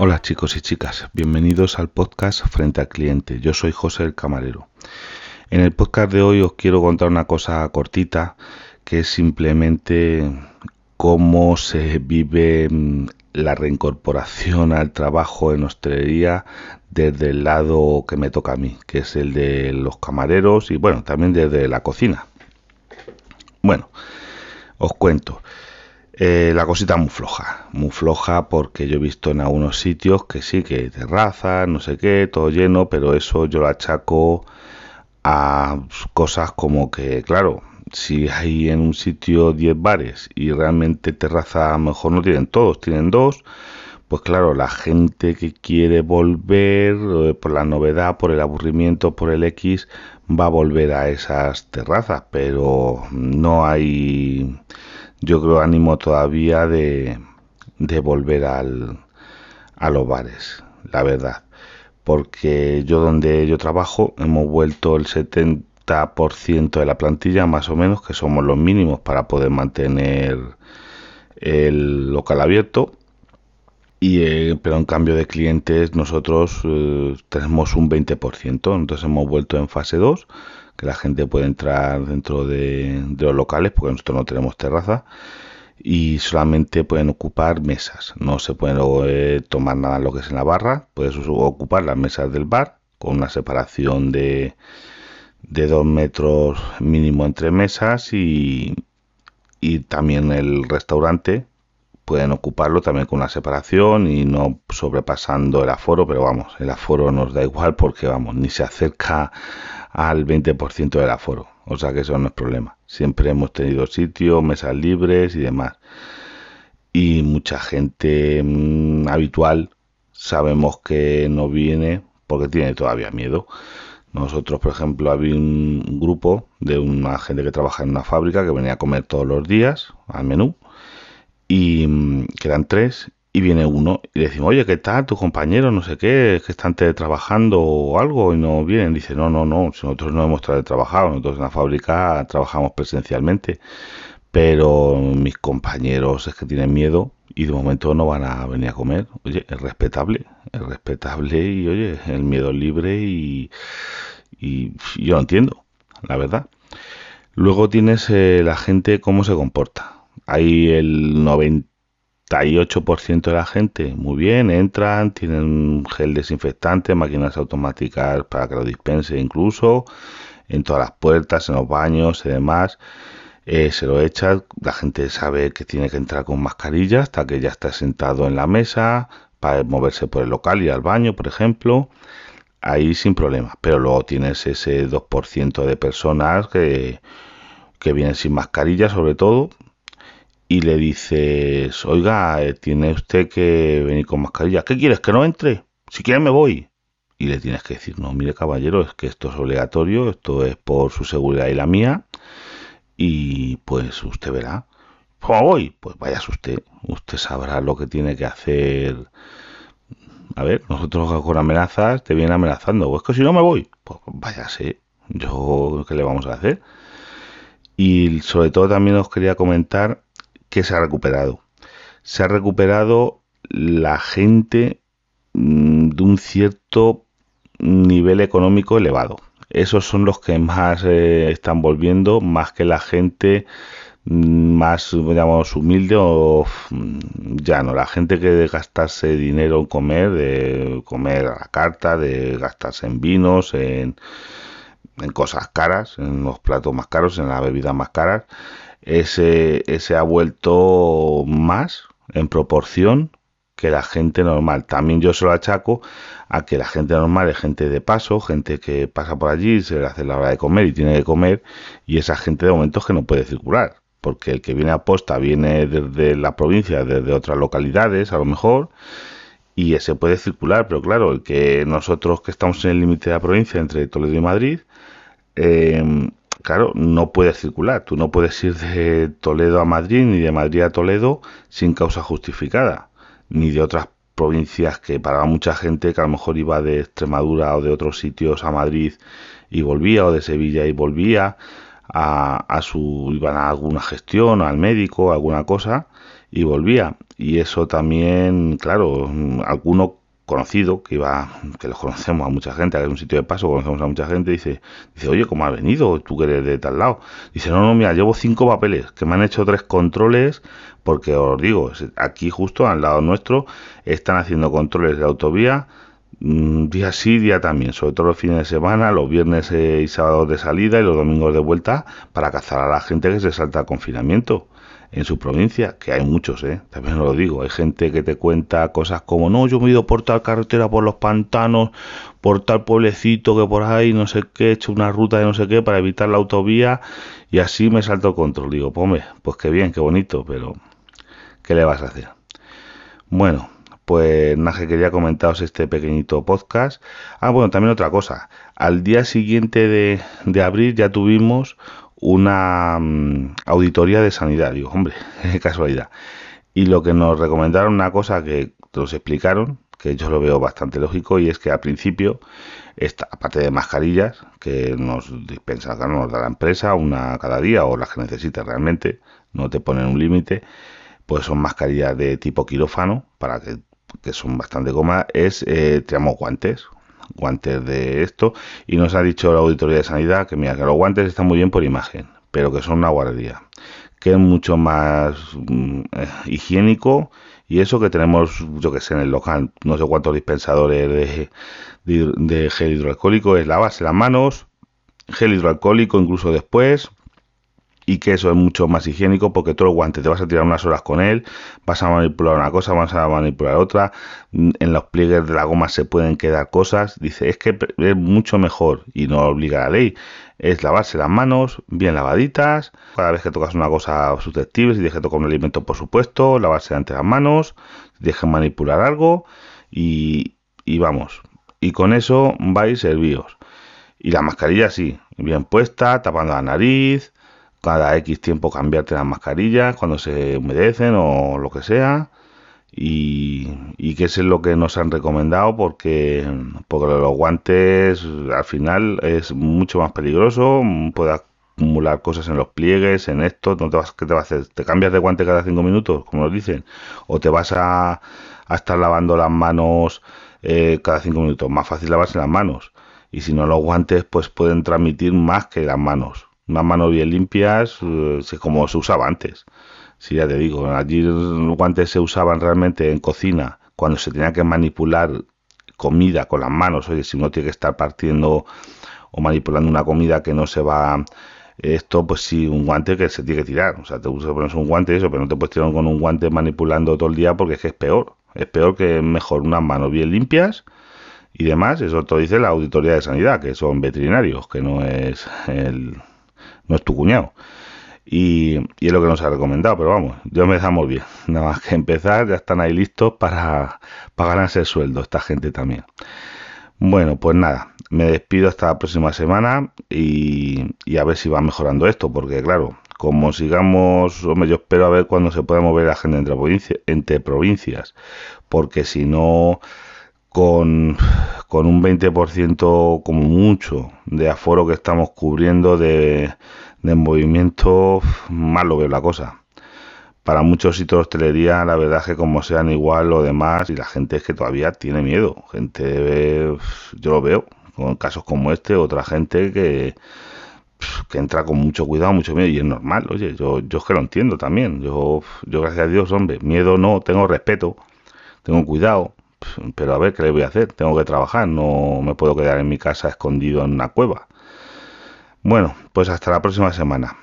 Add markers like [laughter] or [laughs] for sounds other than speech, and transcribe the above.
Hola chicos y chicas, bienvenidos al podcast Frente al Cliente. Yo soy José el Camarero. En el podcast de hoy os quiero contar una cosa cortita que es simplemente cómo se vive mm, la reincorporación al trabajo en hostelería desde el lado que me toca a mí, que es el de los camareros y bueno, también desde la cocina. Bueno, os cuento. Eh, la cosita muy floja, muy floja porque yo he visto en algunos sitios que sí, que terrazas, no sé qué, todo lleno, pero eso yo lo achaco a cosas como que, claro, si hay en un sitio 10 bares y realmente terraza a lo mejor no tienen todos, tienen dos, pues claro, la gente que quiere volver eh, por la novedad, por el aburrimiento, por el X, va a volver a esas terrazas, pero no hay yo creo, ánimo todavía de, de volver al, a los bares, la verdad. Porque yo donde yo trabajo hemos vuelto el 70% de la plantilla, más o menos, que somos los mínimos para poder mantener el local abierto. Y, eh, pero en cambio de clientes nosotros eh, tenemos un 20%, entonces hemos vuelto en fase 2 que la gente puede entrar dentro de, los locales, porque nosotros no tenemos terraza, y solamente pueden ocupar mesas. No se puede eh, tomar nada lo que es en la barra, puedes ocupar las mesas del bar con una separación de, de dos metros mínimo entre mesas y, y también el restaurante pueden ocuparlo también con una separación y no sobrepasando el aforo, pero vamos, el aforo nos da igual porque vamos, ni se acerca al 20% del aforo, o sea que eso no es problema. Siempre hemos tenido sitio, mesas libres y demás. Y mucha gente mm, habitual sabemos que no viene porque tiene todavía miedo. Nosotros, por ejemplo, había un grupo de una gente que trabaja en una fábrica que venía a comer todos los días al menú y mm, quedan tres y viene uno y le decimos, oye, ¿qué tal tu compañero? No sé qué, es que están trabajando o algo y no vienen. Dice, no, no, no, nosotros no hemos trabajado, nosotros en la fábrica trabajamos presencialmente, pero mis compañeros es que tienen miedo y de momento no van a venir a comer. Oye, es respetable, es respetable y oye, el miedo es libre y, y yo lo entiendo, la verdad. Luego tienes eh, la gente cómo se comporta hay el 98% de la gente, muy bien, entran, tienen gel desinfectante, máquinas automáticas para que lo dispense incluso, en todas las puertas, en los baños y demás. Eh, se lo echa, la gente sabe que tiene que entrar con mascarilla hasta que ya está sentado en la mesa, para moverse por el local y al baño, por ejemplo, ahí sin problema. Pero luego tienes ese 2% de personas que, que vienen sin mascarilla, sobre todo, y le dices, oiga, eh, tiene usted que venir con mascarilla. ¿Qué quieres? ¿Que no entre? Si quieres me voy. Y le tienes que decir, no, mire caballero, es que esto es obligatorio, esto es por su seguridad y la mía. Y pues usted verá. ¿Cómo voy? Pues vaya usted. Usted sabrá lo que tiene que hacer. A ver, nosotros con amenazas te vienen amenazando. Pues que si no me voy, pues váyase. Yo, ¿qué le vamos a hacer? Y sobre todo también os quería comentar que se ha recuperado. Se ha recuperado la gente mm, de un cierto nivel económico elevado. Esos son los que más eh, están volviendo, más que la gente mm, más, digamos, humilde o mm, ya no, la gente que de gastarse dinero en comer, de comer a la carta, de gastarse en vinos, en, en cosas caras, en los platos más caros, en las bebidas más caras, ese, ha vuelto más en proporción que la gente normal. También yo se lo achaco a que la gente normal es gente de paso, gente que pasa por allí, se le hace la hora de comer y tiene que comer, y esa gente de momento es que no puede circular, porque el que viene a posta viene desde la provincia, desde otras localidades a lo mejor, y ese puede circular, pero claro, el que nosotros que estamos en el límite de la provincia entre Toledo y Madrid, eh, claro, no puedes circular. Tú no puedes ir de Toledo a Madrid ni de Madrid a Toledo sin causa justificada, ni de otras provincias que para mucha gente que a lo mejor iba de Extremadura o de otros sitios a Madrid y volvía, o de Sevilla y volvía. a, su, iban a alguna gestión, al médico, alguna cosa, y volvía. Y eso también, claro, alguno conocido, que iba, que los conocemos a mucha gente, es un sitio de paso, conocemos a mucha gente, dice, dice, oye, ¿cómo has venido? ¿Tú que eres de tal lado? Dice, no, no, mira, llevo cinco papeles, que me han hecho tres controles, porque os digo, aquí justo al lado nuestro están haciendo controles de autovía, día sí, día también, sobre todo los fines de semana, los viernes y sábados de salida y los domingos de vuelta, para cazar a la gente que se salta al confinamiento en su provincia, que hay muchos, ¿eh? también lo digo, hay gente que te cuenta cosas como, no, yo me he ido por tal carretera, por los pantanos, por tal pueblecito que por ahí, no sé qué, he hecho una ruta de no sé qué para evitar la autovía y así me salto el control. Digo, pues, pues qué bien, qué bonito, pero ¿qué le vas a hacer? Bueno, pues nada, que quería comentaros este pequeñito podcast. Ah, bueno, también otra cosa. Al día siguiente de, abril ya tuvimos una mm, auditoría de sanidad. Digo, hombre, [laughs] casualidad. Y lo que nos recomendaron, una cosa que nos explicaron, que yo lo veo bastante lógico, y es que al principio, esta, aparte de mascarillas, que nos dispensa, nos da la empresa, una cada día, o las que necesites realmente, no te ponen un límite, pues son mascarillas de tipo quirófano, para que, que son bastante cómodas, es, eh, tenemos guantes, guantes de esto. Y nos ha dicho la auditoría de sanidad que mira que los guantes están muy bien por imagen pero que son una guardería que es mucho más mm, eh, higiénico. Y eso que tenemos yo que sé en el local no sé cuántos dispensadores de, de, de gel hidroalcohólico es lavarse las manos gel hidroalcohólico incluso después y que eso es mucho más higiénico porque todo el guante te vas a tirar unas horas con él, vas a manipular una cosa, vas a manipular otra, mm, en los pliegues de la goma se pueden quedar cosas, dice, es que es mucho mejor y no obliga la ley, es lavarse las manos bien lavaditas, cada vez que tocas una cosa susceptible, si tienes tocar un alimento por supuesto, lavarse ante las manos, si tienes que manipular algo y, y vamos, y con eso vais servidos. Y la mascarilla sí, bien puesta, tapando la nariz, cada X tiempo cambiarte las mascarillas cuando se humedecen o lo que sea. Y, y que es lo que nos han recomendado porque, porque los guantes al final es mucho más peligroso, puede acumular cosas en los pliegues, en esto, no te vas, ¿qué te a hacer? ¿Te cambias de guante cada cinco minutos, como nos dicen? ¿O te vas a, a estar lavando las manos eh, cada cinco minutos? Más fácil lavarse las manos. Y si no los guantes, pues pueden transmitir más que las manos unas manos bien limpias, como se usaba antes. Sí, ya te digo, allí los guantes se usaban realmente en cocina, cuando se tenía que manipular comida con las manos. Oye, si uno tiene que estar partiendo o manipulando una comida que no se va esto pues sí un guante que se tiene que tirar o sea te pones un guante eso pero no te puedes tirar con un guante manipulando todo el día porque es que es peor es peor que mejor unas manos bien limpias y demás eso todo dice la auditoría de sanidad que son veterinarios que no es el no es tu cuñado. Y, es lo que nos ha recomendado, pero vamos, yo me dejamos bien. Nada más que empezar, ya están ahí listos para, para ganarse el sueldo, esta gente también. Bueno, pues nada, me despido hasta la próxima semana y, a ver si va mejorando esto, porque claro, como sigamos, hombre, yo espero a ver cuándo se pueda mover la gente entre, entre provincias, porque si no, con, con un 20% como mucho de aforo que estamos cubriendo de, de movimiento, mal lo veo la cosa. Para muchos sitios de hostelería, la verdad es que como sean igual o demás, y la gente es que todavía tiene miedo. Gente, yo lo veo, con casos como este, otra gente que, que entra con mucho cuidado, mucho miedo, y es normal, oye, yo, yo es que lo entiendo también. Yo, yo gracias a Dios, hombre, miedo no, tengo respeto, tengo cuidado, pero a ver, ¿qué le voy a hacer? Tengo que trabajar, no me puedo quedar en mi casa escondido en una cueva. Bueno, pues hasta la próxima semana.